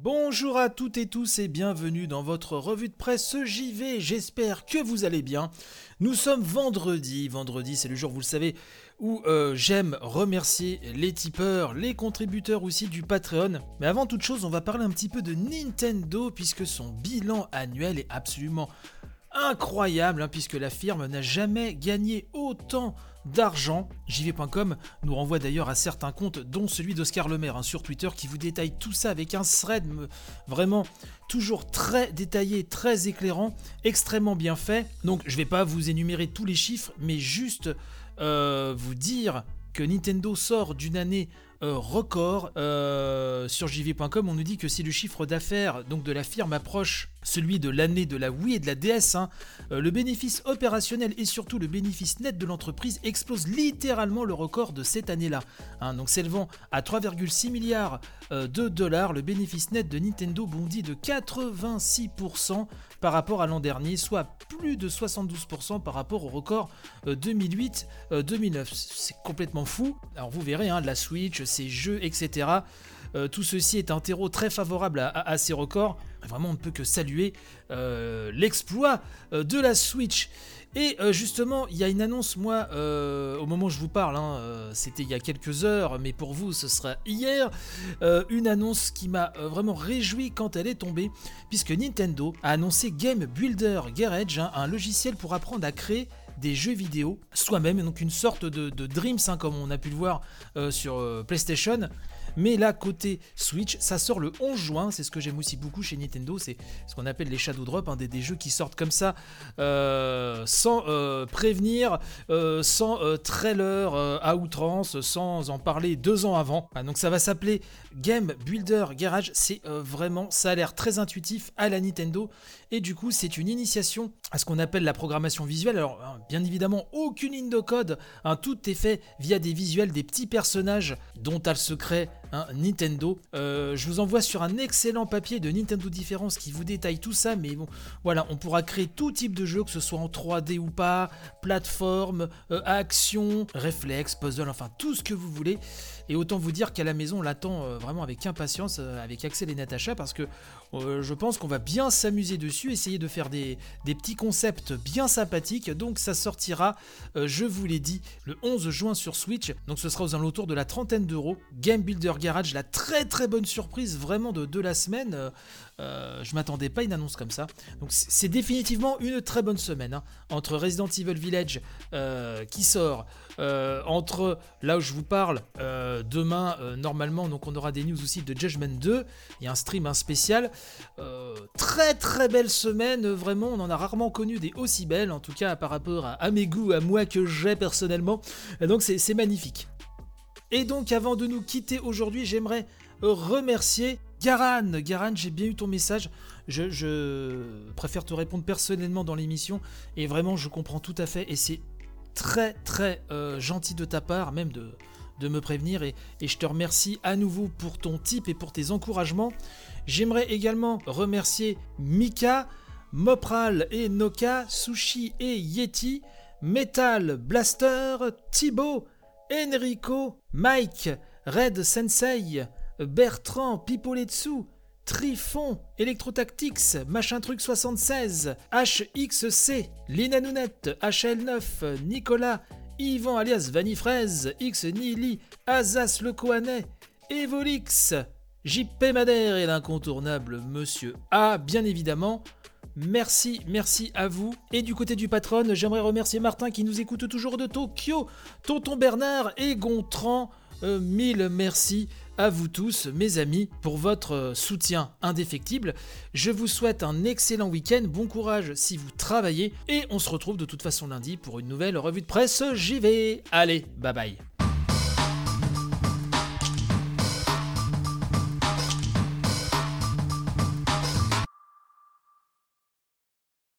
Bonjour à toutes et tous et bienvenue dans votre revue de presse JV. J'espère que vous allez bien. Nous sommes vendredi. Vendredi, c'est le jour, vous le savez, où euh, j'aime remercier les tipeurs, les contributeurs aussi du Patreon. Mais avant toute chose, on va parler un petit peu de Nintendo puisque son bilan annuel est absolument incroyable hein, puisque la firme n'a jamais gagné autant d'argent. JV.com nous renvoie d'ailleurs à certains comptes, dont celui d'Oscar Lemaire hein, sur Twitter, qui vous détaille tout ça avec un thread vraiment toujours très détaillé, très éclairant, extrêmement bien fait. Donc je vais pas vous énumérer tous les chiffres, mais juste euh, vous dire que Nintendo sort d'une année record. Euh, sur jv.com, on nous dit que si le chiffre d'affaires donc de la firme approche celui de l'année de la Wii et de la DS, hein, euh, le bénéfice opérationnel et surtout le bénéfice net de l'entreprise explose littéralement le record de cette année-là. Hein. donc s'élevant à 3,6 milliards de dollars, le bénéfice net de Nintendo bondit de 86% par rapport à l'an dernier, soit plus de 72% par rapport au record 2008-2009. C'est complètement fou. Alors vous verrez, hein, la Switch, ses jeux, etc. Euh, tout ceci est un terreau très favorable à, ces records. Vraiment, on ne peut que saluer euh, l'exploit euh, de la Switch. Et justement, il y a une annonce, moi, au moment où je vous parle, hein, c'était il y a quelques heures, mais pour vous, ce sera hier, une annonce qui m'a vraiment réjoui quand elle est tombée, puisque Nintendo a annoncé Game Builder Garage, hein, un logiciel pour apprendre à créer des jeux vidéo soi-même, donc une sorte de, Dreams, hein, comme on a pu le voir euh, sur euh, PlayStation. Mais là, côté Switch, ça sort le 11 juin. C'est ce que j'aime aussi beaucoup chez Nintendo. C'est ce qu'on appelle les Shadow Drop, des, jeux qui sortent comme ça, euh, sans prévenir, sans trailer à outrance, sans en parler deux ans avant. Ah, donc ça va s'appeler Game Builder Garage. C'est vraiment, ça a l'air très intuitif à la Nintendo. Et du coup, c'est une initiation à ce qu'on appelle la programmation visuelle. Alors, hein, bien évidemment, aucune ligne de code, hein, tout est fait via des visuels, des petits personnages dont a le secret hein, Nintendo. Euh, je vous envoie sur un excellent papier de Nintendo Différence qui vous détaille tout ça, mais bon, voilà, on pourra créer tout type de jeu, que ce soit en 3D ou pas, plateforme, euh, action, réflexe, puzzle, enfin tout ce que vous voulez. Et autant vous dire qu'à la maison, on l'attend euh, vraiment avec impatience avec Axel et Natacha parce que je pense qu'on va bien s'amuser dessus, essayer de faire des, petits concept bien sympathique. Donc ça sortira, je vous l'ai dit, le 11 juin sur Switch. Donc ce sera aux alentours de la trentaine d'euros. Game Builder Garage, la très très bonne surprise vraiment de, de la semaine. Euh, euh, je m'attendais pas à une annonce comme ça. Donc c'est définitivement une très bonne semaine. Hein. Entre Resident Evil Village qui sort, entre là où je vous parle, demain normalement, donc on aura des news aussi de Judgment 2. Il y a un stream un spécial. très très belle semaine, vraiment, on en a rarement connu des aussi belles, en tout cas par rapport à, mes goûts, à moi que j'ai personnellement. Et donc c'est magnifique. Et donc avant de nous quitter aujourd'hui, j'aimerais remercier Garan. Garan, j'ai bien eu ton message. Je, préfère te répondre personnellement dans l'émission. Et vraiment, je comprends tout à fait. Et c'est très très euh, gentil de ta part, même de, me prévenir. Et, et, je te remercie à nouveau pour ton tip et pour tes encouragements. J'aimerais également remercier Mika. Mopral et Noka, Sushi et Yeti, Metal Blaster, Thibaut, Enrico, Mike, Red Sensei, Bertrand Pipoletsu, Trifon, Electrotactics, Machin Truc 76, HXC, Lina Nounette, HL9, Nicolas, Yvan alias Vanifraise, X Nili, Azas le Kohanet, Evolix, JP Madère et l'incontournable Monsieur A, bien évidemment, Merci, merci à vous. Et du côté du patron, j'aimerais remercier Martin qui nous écoute toujours de Tokyo, Tonton Bernard et Gontran. Euh, mille merci à vous tous, mes amis, pour votre soutien indéfectible. Je vous souhaite un excellent week-end, bon courage si vous travaillez, et on se retrouve de toute façon lundi pour une nouvelle revue de presse. J'y vais. Allez, bye bye.